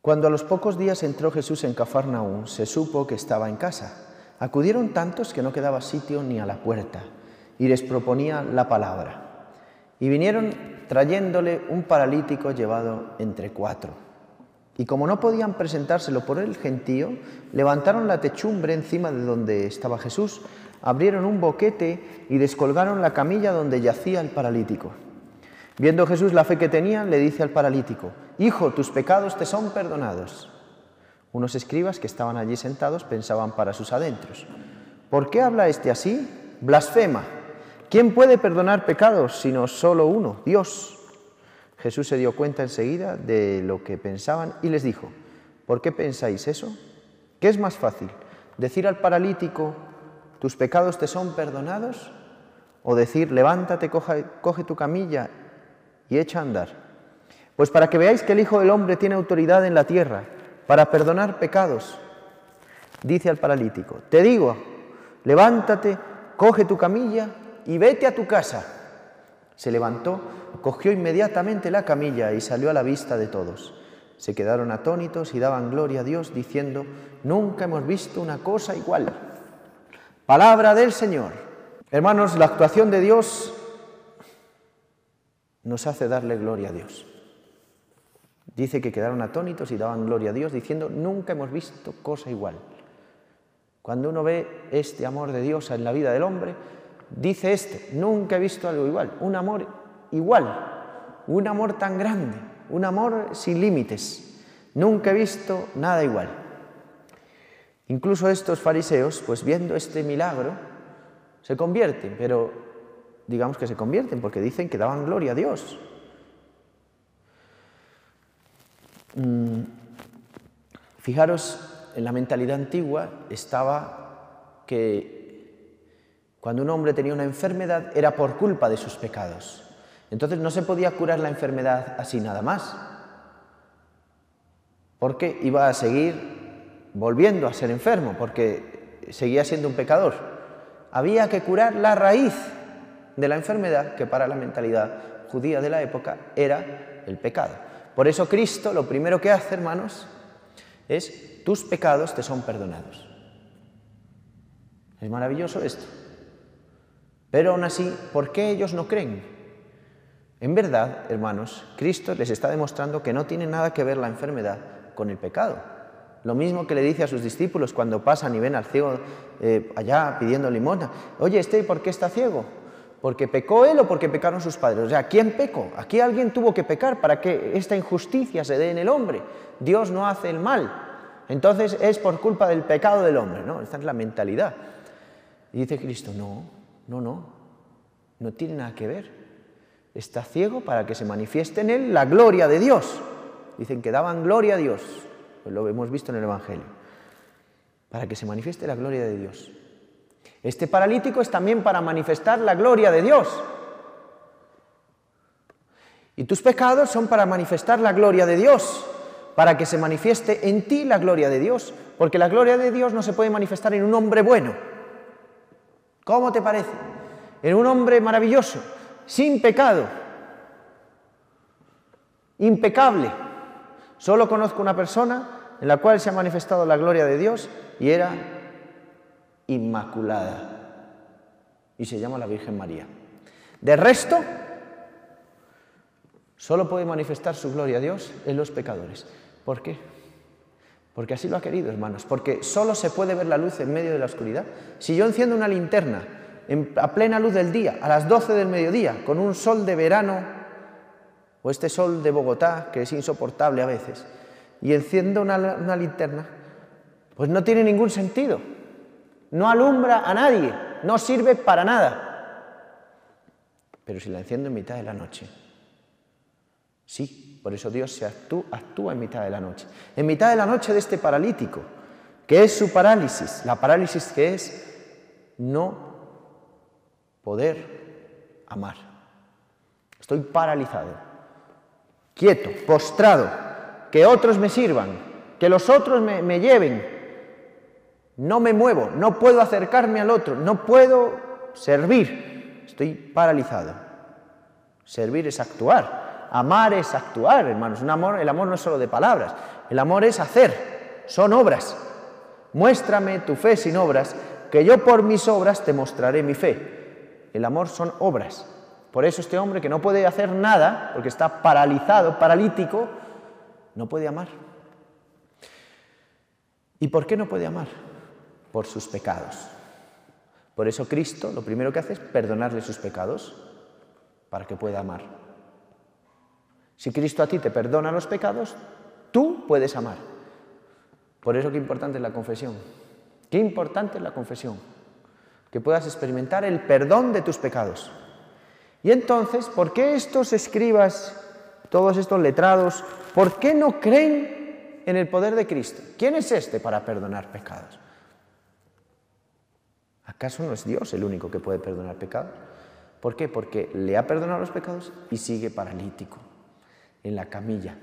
Cuando a los pocos días entró Jesús en Cafarnaúm, se supo que estaba en casa. Acudieron tantos que no quedaba sitio ni a la puerta, y les proponía la palabra. Y vinieron trayéndole un paralítico llevado entre cuatro. Y como no podían presentárselo por el gentío, levantaron la techumbre encima de donde estaba Jesús, abrieron un boquete y descolgaron la camilla donde yacía el paralítico. Viendo Jesús la fe que tenían, le dice al paralítico, Hijo, tus pecados te son perdonados. Unos escribas que estaban allí sentados pensaban para sus adentros, ¿por qué habla este así? Blasfema. ¿Quién puede perdonar pecados sino solo uno, Dios? Jesús se dio cuenta enseguida de lo que pensaban y les dijo, ¿por qué pensáis eso? ¿Qué es más fácil? ¿Decir al paralítico, tus pecados te son perdonados? ¿O decir, levántate, coge, tu camilla y echa a andar? Pues para que veáis que el Hijo del Hombre tiene autoridad en la tierra para perdonar pecados, dice al paralítico, te digo, levántate, coge tu camilla y vete a tu casa. Se levantó, cogió inmediatamente la camilla y salió a la vista de todos. Se quedaron atónitos y daban gloria a Dios diciendo, nunca hemos visto una cosa igual. Palabra del Señor. Hermanos, la actuación de Dios nos hace darle gloria a Dios. Dice que quedaron atónitos y daban gloria a Dios diciendo, nunca hemos visto cosa igual. Cuando uno ve este amor de Dios en la vida del hombre, dice este, nunca he visto algo igual, un amor igual, un amor tan grande, un amor sin límites, nunca he visto nada igual. Incluso estos fariseos, pues viendo este milagro, se convierten, pero digamos que se convierten porque dicen que daban gloria a Dios. Fijaros, en la mentalidad antigua estaba que cuando un hombre tenía una enfermedad era por culpa de sus pecados. Entonces no se podía curar la enfermedad así nada más. Porque iba a seguir volviendo a ser enfermo, porque seguía siendo un pecador. Había que curar la raíz de la enfermedad, que para la mentalidad judía de la época era el pecado. Por eso Cristo lo primero que hace, hermanos, es tus pecados te son perdonados. Es maravilloso esto. Pero aún así, ¿por qué ellos no creen? En verdad, hermanos, Cristo les está demostrando que no tiene nada que ver la enfermedad con el pecado. Lo mismo que le dice a sus discípulos cuando pasan y ven al ciego eh, allá pidiendo limosna. Oye, este, ¿por qué está ciego? ¿Porque pecó él o porque pecaron sus padres? O sea, ¿quién pecó? Aquí alguien tuvo que pecar para que esta injusticia se dé en el hombre. Dios no hace el mal. Entonces es por culpa del pecado del hombre, ¿no? Esta es la mentalidad. Y dice Cristo, no, no, no, no tiene nada que ver. Está ciego para que se manifieste en él la gloria de Dios. Dicen que daban gloria a Dios, lo hemos visto en el Evangelio. Para que se manifieste la gloria de Dios. Este paralítico es también para manifestar la gloria de Dios. Y tus pecados son para manifestar la gloria de Dios, para que se manifieste en ti la gloria de Dios, porque la gloria de Dios no se puede manifestar en un hombre bueno. ¿Cómo te parece? En un hombre maravilloso, sin pecado, impecable. Solo conozco una persona en la cual se ha manifestado la gloria de Dios y era Inmaculada. Y se llama la Virgen María. De resto, solo puede manifestar su gloria a Dios en los pecadores. ¿Por qué? Porque así lo ha querido, hermanos. Porque solo se puede ver la luz en medio de la oscuridad. Si yo enciendo una linterna a plena luz del día, a las 12 del mediodía, con un sol de verano, o este sol de Bogotá, que es insoportable a veces, y enciendo una linterna, pues no tiene ningún sentido no alumbra a nadie, no sirve para nada. Pero si la enciendo en mitad de la noche, sí, por eso Dios se actúa, en mitad de la noche. En mitad de la noche de este paralítico, que es su parálisis, la parálisis que es no poder amar. Estoy paralizado, quieto, postrado, que otros me sirvan, que los otros me lleven, no me muevo, no puedo acercarme al otro, no puedo servir, estoy paralizado. Servir es actuar, Amar es actuar, hermanos. Un amor, el amor no es solo de palabras, el amor es hacer, son obras. Muéstrame tu fe sin obras, que yo por mis obras te mostraré mi fe. El amor son obras. Por eso este hombre que no puede hacer nada, porque está paralizado, paralítico, no puede amar. ¿Y por qué no puede amar? Por sus pecados. Por eso Cristo lo primero que hace es perdonarle sus pecados para que pueda amar. Si Cristo a ti te perdona los pecados, tú puedes amar. Por eso qué importante es la confesión. Qué importante es la confesión. Que puedas experimentar el perdón de tus pecados. Y entonces, ¿por qué estos escribas, todos estos letrados, por qué no creen en el poder de Cristo? ¿Quién es este para perdonar pecados? ¿Acaso no es Dios el único que puede perdonar pecados? ¿Por qué? Porque le ha perdonado los pecados y sigue paralítico, en la camilla.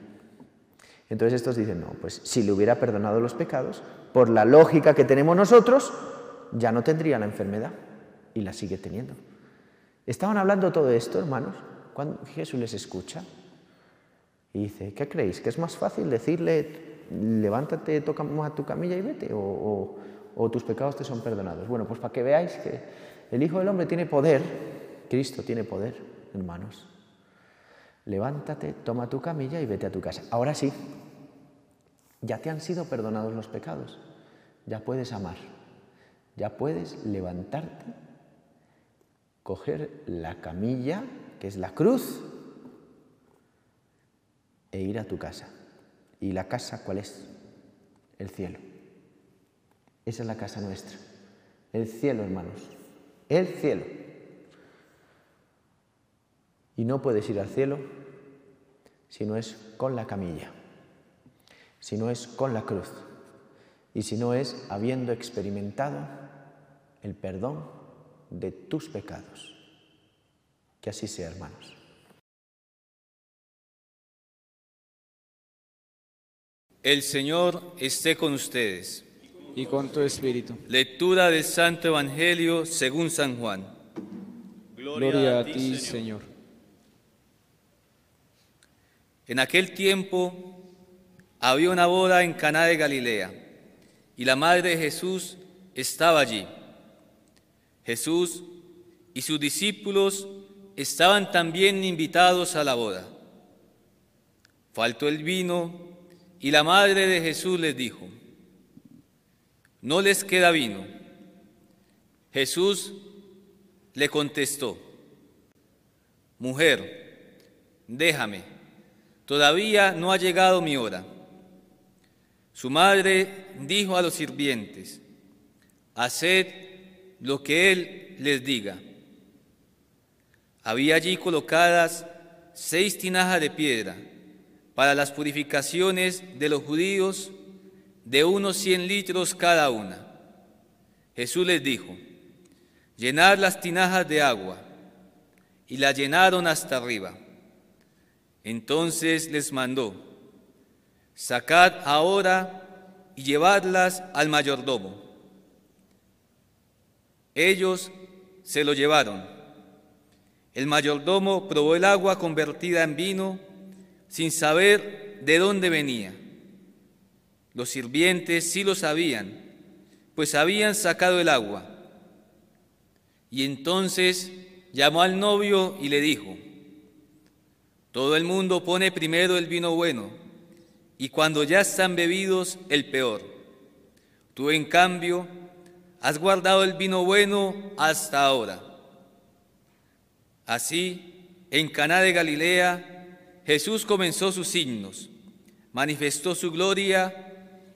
Entonces estos dicen, no, pues si le hubiera perdonado los pecados, por la lógica que tenemos nosotros, ya no tendría la enfermedad y la sigue teniendo. Estaban hablando todo esto, hermanos, cuando Jesús les escucha y dice, ¿qué creéis? ¿Que es más fácil decirle, levántate, toca a tu camilla y vete? O tus pecados te son perdonados. Bueno, pues para que veáis que el Hijo del Hombre tiene poder, Cristo tiene poder, hermanos. Levántate, toma tu camilla y vete a tu casa. Ahora sí, ya te han sido perdonados los pecados, ya puedes amar, ya puedes levantarte, coger la camilla, que es la cruz, e ir a tu casa. ¿Y la casa cuál es? El cielo. Esa es la casa nuestra. El cielo, hermanos. El cielo. Y no puedes ir al cielo si no es con la camilla, si no es con la cruz y si no es habiendo experimentado el perdón de tus pecados. Que así sea, hermanos. El Señor esté con ustedes y con tu espíritu. Lectura del Santo Evangelio según San Juan. Gloria, a ti, Señor. En aquel tiempo había una boda en Caná de Galilea y la madre de Jesús estaba allí. Jesús y sus discípulos estaban también invitados a la boda. Faltó el vino y la madre de Jesús les dijo, no les queda vino. Jesús le contestó, mujer, déjame, todavía no ha llegado mi hora. Su madre dijo a los sirvientes, haced lo que él les diga. Había allí colocadas seis tinajas de piedra para las purificaciones de los judíos de unos cien litros cada una. Jesús les dijo, llenad las tinajas de agua, y la llenaron hasta arriba. Entonces les mandó, sacad ahora y llevadlas al mayordomo. Ellos se lo llevaron. El mayordomo probó el agua convertida en vino sin saber de dónde venía los sirvientes sí lo sabían, pues habían sacado el agua. Y entonces llamó al novio y le dijo, todo el mundo pone primero el vino bueno, y cuando ya están bebidos, el peor. Tú, en cambio, has guardado el vino bueno hasta ahora. Así, en Caná de Galilea, Jesús comenzó sus signos, manifestó su gloria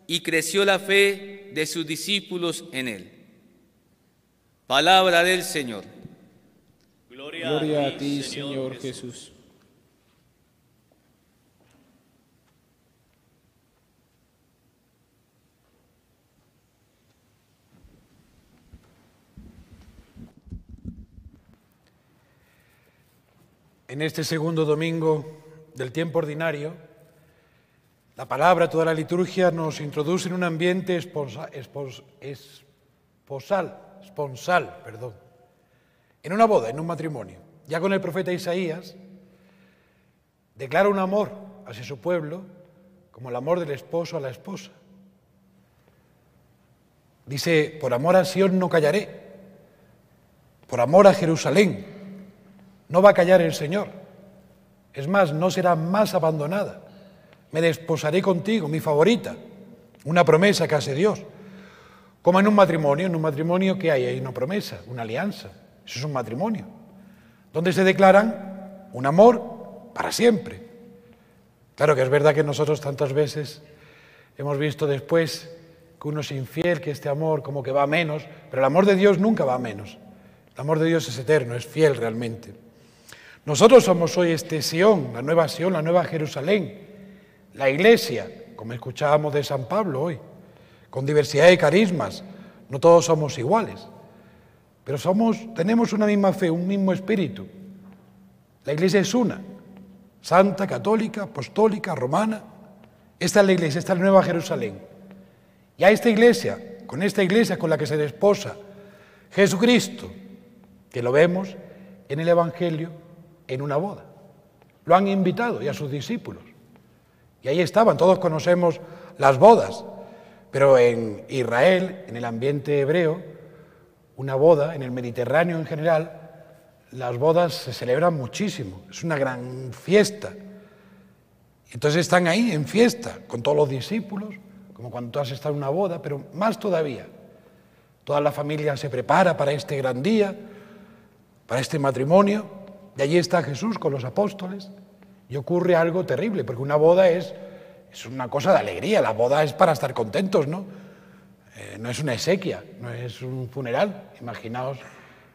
y creció la fe de sus discípulos en él. Palabra del Señor. Gloria, a ti, Señor, Jesús. En este segundo domingo del tiempo ordinario, la palabra, toda la liturgia nos introduce en un ambiente esponsal, esponsal, perdón, en una boda, en un matrimonio. Ya con el profeta Isaías declara un amor hacia su pueblo como el amor del esposo a la esposa. Dice, por amor a Sion no callaré, por amor a Jerusalén no va a callar el Señor. Es más, no será más abandonada. Me desposaré contigo, mi favorita. Una promesa que hace Dios. Como en un matrimonio, en un matrimonio que hay, hay una promesa, una alianza. Eso es un matrimonio. Donde se declaran un amor para siempre. Claro que es verdad que nosotros tantas veces hemos visto después que uno es infiel, que este amor como que va a menos, pero el amor de Dios nunca va a menos. El amor de Dios es eterno, es fiel realmente. Nosotros somos hoy este Sión, la nueva Sión, la nueva Jerusalén, la iglesia, como escuchábamos de San Pablo hoy, con diversidad de carismas, no todos somos iguales, pero somos, tenemos una misma fe, un mismo espíritu. La iglesia es una, santa, católica, apostólica, romana. Esta es la iglesia, esta es la nueva Jerusalén. Y a esta iglesia, con esta iglesia con la que se desposa Jesucristo, que lo vemos en el Evangelio, en una boda. Lo han invitado y a sus discípulos. Y ahí estaban, todos conocemos las bodas, pero en Israel, en el ambiente hebreo, una boda, en el Mediterráneo en general, las bodas se celebran muchísimo, es una gran fiesta. Entonces están ahí en fiesta con todos los discípulos, como cuando tú has estado en una boda, pero más todavía. Toda la familia se prepara para este gran día, para este matrimonio, y allí está Jesús con los apóstoles, y ocurre algo terrible, porque una boda es, es una cosa de alegría, la boda es para estar contentos, ¿no? Eh, no es una exequia, no es un funeral, imaginaos,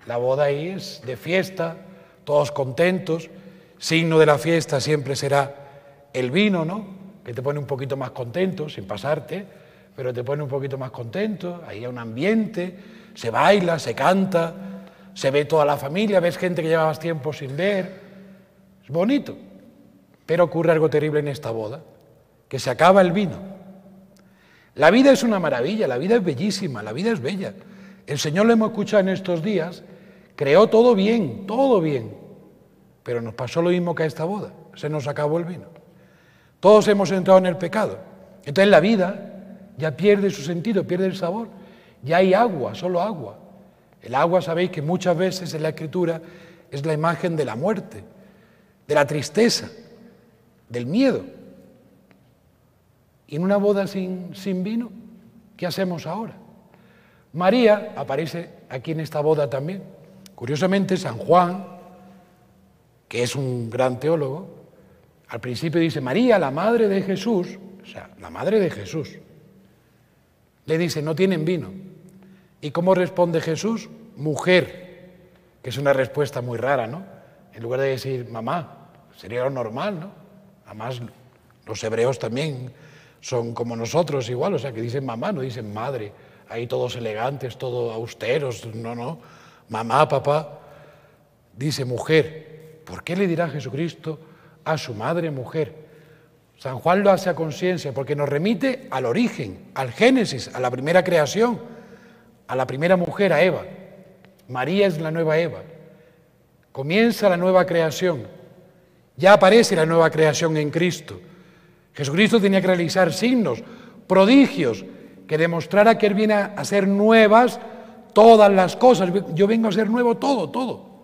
la boda ahí es de fiesta, todos contentos, signo de la fiesta siempre será el vino, ¿no? que te pone un poquito más contento, sin pasarte, pero te pone un poquito más contento, ahí hay un ambiente, se baila, se canta, se ve toda la familia, ves gente que llevabas tiempo sin ver, es bonito, pero ocurre algo terrible en esta boda, que se acaba el vino. La vida es una maravilla, la vida es bellísima, la vida es bella. El Señor lo hemos escuchado en estos días, creó todo bien, todo bien, pero nos pasó lo mismo que a esta boda, se nos acabó el vino. Todos hemos entrado en el pecado. Entonces la vida ya pierde su sentido, pierde el sabor. Ya hay agua, solo agua. El agua, sabéis que muchas veces en la escritura es la imagen de la muerte, de la tristeza, del miedo. Y en una boda sin, vino, ¿qué hacemos ahora? María aparece aquí en esta boda también. Curiosamente, San Juan, que es un gran teólogo, al principio dice, María, la madre de Jesús, o sea, la madre de Jesús, le dice, no tienen vino. ¿Y cómo responde Jesús? Mujer, que es una respuesta muy rara, ¿no? En lugar de decir mamá, sería lo normal, ¿no? Además, los hebreos también son como nosotros igual, o sea, que dicen mamá, no dicen madre, ahí todos elegantes, todos austeros, no, no, mamá, papá, dice mujer. ¿Por qué le dirá Jesucristo? a su madre mujer. San Juan lo hace a conciencia porque nos remite al origen, al Génesis, a la primera creación, a la primera mujer, a Eva. María es la nueva Eva. Comienza la nueva creación. Ya aparece la nueva creación en Cristo. Jesucristo tenía que realizar signos, prodigios, que demostrara que Él viene a hacer nuevas todas las cosas. Yo vengo a hacer nuevo todo, todo.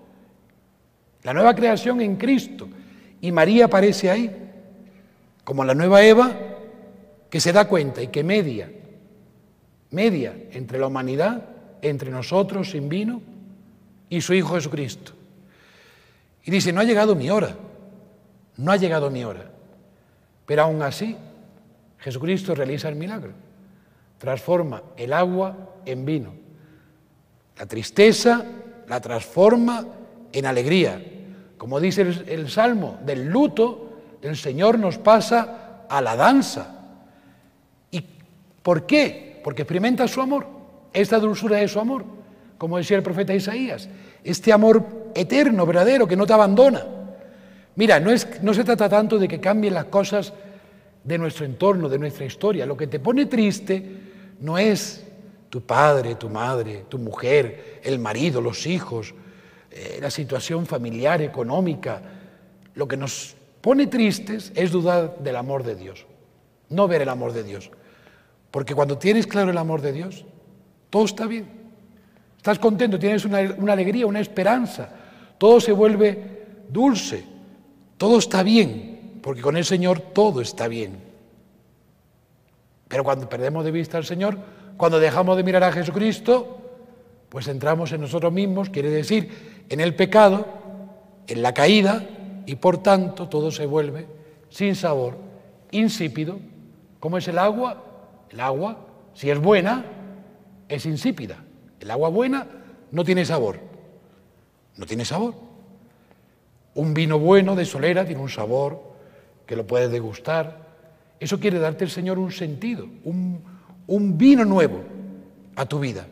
La nueva creación en Cristo. Y María aparece ahí, como la nueva Eva, que se da cuenta y que media, media entre la humanidad, entre nosotros sin vino, y su Hijo Jesucristo. Y dice, no ha llegado mi hora, no ha llegado mi hora. Pero aún así, Jesucristo realiza el milagro. Transforma el agua en vino. La tristeza la transforma en alegría. Como dice el, Salmo, del luto el Señor nos pasa a la danza. ¿Y por qué? Porque experimenta su amor, esta dulzura de su amor, como decía el profeta Isaías, este amor eterno, verdadero, que no te abandona. Mira, no, es, no se trata tanto de que cambien las cosas de nuestro entorno, de nuestra historia. Lo que te pone triste no es tu padre, tu madre, tu mujer, el marido, los hijos, eh, la situación familiar, económica, lo que nos pone tristes es dudar del amor de Dios, no ver el amor de Dios. Porque cuando tienes claro el amor de Dios, todo está bien. Estás contento, tienes una, una alegría, una esperanza. Todo se vuelve dulce, todo está bien, porque con el Señor todo está bien. Pero cuando perdemos de vista al Señor, cuando dejamos de mirar a Jesucristo, pues entramos en nosotros mismos, quiere decir, en el pecado, en la caída, y por tanto todo se vuelve sin sabor, insípido. ¿Cómo es el agua? El agua, si es buena, es insípida. El agua buena no tiene sabor. No tiene sabor. Un vino bueno de solera tiene un sabor que lo puedes degustar. Eso quiere darte el Señor un sentido, un, un vino nuevo a tu vida,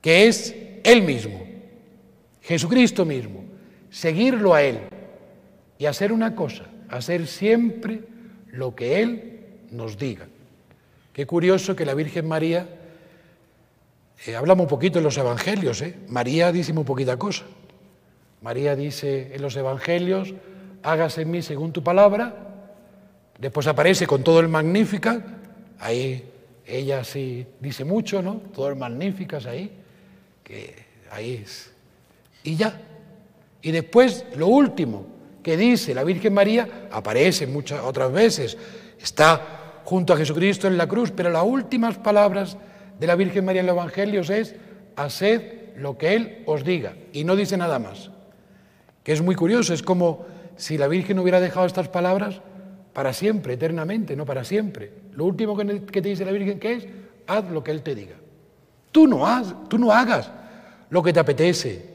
que es Él mismo, Jesucristo mismo, seguirlo a Él y hacer una cosa, hacer siempre lo que Él nos diga. Qué curioso que la Virgen María, eh, hablamos un poquito en los Evangelios, ¿eh? María dice muy poquita cosa. María dice en los Evangelios, hágase en mí según tu palabra, después aparece con todo el Magnífica, ahí ella sí dice mucho, ¿no? Todo el Magníficas ahí, que ahí es. Y ya. Y después, lo último que dice la Virgen María, aparece muchas otras veces, está junto a Jesucristo en la cruz, pero las últimas palabras de la Virgen María en los Evangelios es, haced lo que Él os diga, y no dice nada más. Que es muy curioso, es como si la Virgen hubiera dejado estas palabras para siempre, eternamente, no para siempre. Lo último que te dice la Virgen que es, haz lo que Él te diga. Tú no, tú no hagas lo que te apetece.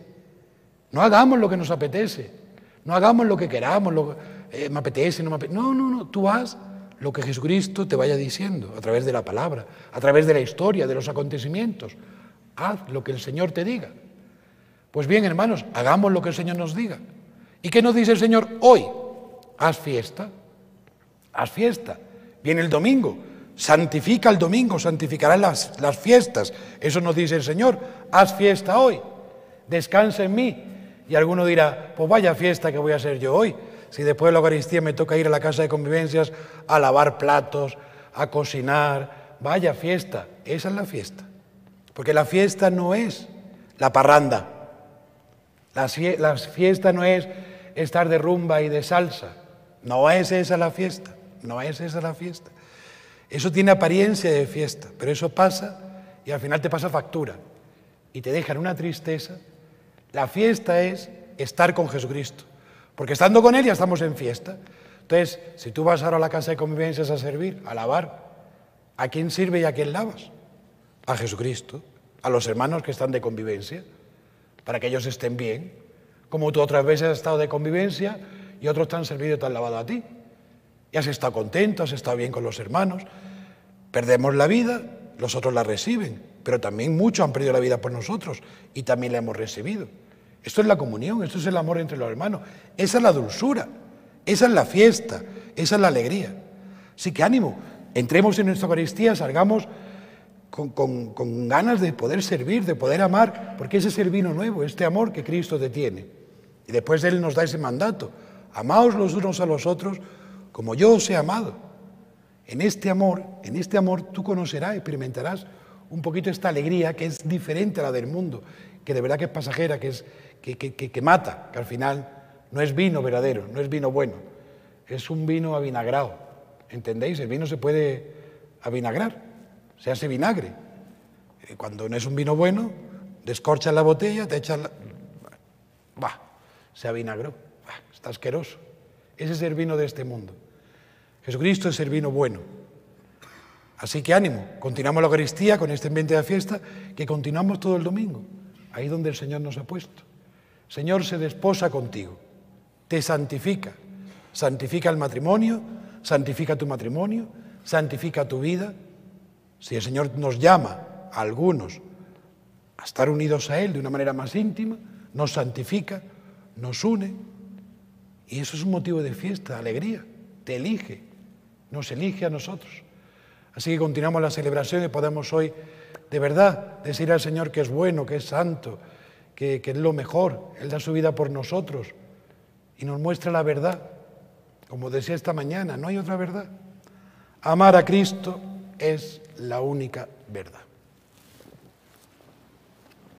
No hagamos lo que nos apetece. No hagamos lo que queramos, lo, eh, me apetece, no me apetece. No, no, no. Tú haz lo que Jesucristo te vaya diciendo a través de la palabra, a través de la historia, de los acontecimientos. Haz lo que el Señor te diga. Pues bien, hermanos, hagamos lo que el Señor nos diga. ¿Y qué nos dice el Señor hoy? Haz fiesta haz fiesta. Viene el domingo, santifica el domingo, santificarás las, las fiestas. Eso nos dice el Señor, haz fiesta hoy, descansa en mí. Y alguno dirá, pues vaya fiesta que voy a hacer yo hoy, si después de la Eucaristía me toca ir a la casa de convivencias a lavar platos, a cocinar, vaya fiesta, esa es la fiesta. Porque la fiesta no es la parranda, la, fiesta no es estar de rumba y de salsa, no es esa la fiesta. No es esa la fiesta. Eso tiene apariencia de fiesta, pero eso pasa y al final te pasa factura y te deja en una tristeza. La fiesta es estar con Jesucristo, porque estando con Él ya estamos en fiesta. Entonces, si tú vas ahora a la casa de convivencias a servir, a lavar, ¿a quién sirve y a quién lavas? A Jesucristo, a los hermanos que están de convivencia, para que ellos estén bien, como tú otras veces has estado de convivencia y otros te han servido y te han lavado a ti. Y has estado contento, has estado bien con los hermanos. Perdemos la vida, los otros la reciben, pero también muchos han perdido la vida por nosotros y también la hemos recibido. Esto es la comunión, esto es el amor entre los hermanos. Esa es la dulzura, esa es la fiesta, esa es la alegría. Así que ánimo, entremos en nuestra Eucaristía, salgamos con, con, ganas de poder servir, de poder amar, porque ese es el vino nuevo, este amor que Cristo te tiene. Y después Él nos da ese mandato, amaos los unos a los otros como yo os he amado. En este amor, en este amor tú conocerás, experimentarás un poquito esta alegría que es diferente a la del mundo, que de verdad que es pasajera, que, es, que, que, que mata, que al final no es vino verdadero, no es vino bueno, es un vino avinagrado. ¿Entendéis? El vino se puede avinagrar, se hace vinagre. Eh, cuando no es un vino bueno, descorchas la botella, te echas la... Bah, se avinagró, bah, está asqueroso. Ese es el vino de este mundo. Jesucristo es el vino bueno. Así que ánimo, continuamos la Eucaristía con este ambiente de fiesta que continuamos todo el domingo, ahí donde el Señor nos ha puesto. Señor se desposa contigo, te santifica, santifica el matrimonio, santifica tu matrimonio, santifica tu vida. Si el Señor nos llama a algunos a estar unidos a Él de una manera más íntima, nos santifica, nos une, y eso es un motivo de fiesta, de alegría, te elige nos elige a nosotros. Así que continuamos la celebración y podemos hoy de verdad decir al Señor que es bueno, que es santo, que, es lo mejor. Él da su vida por nosotros y nos muestra la verdad. Como decía esta mañana, no hay otra verdad. Amar a Cristo es la única verdad.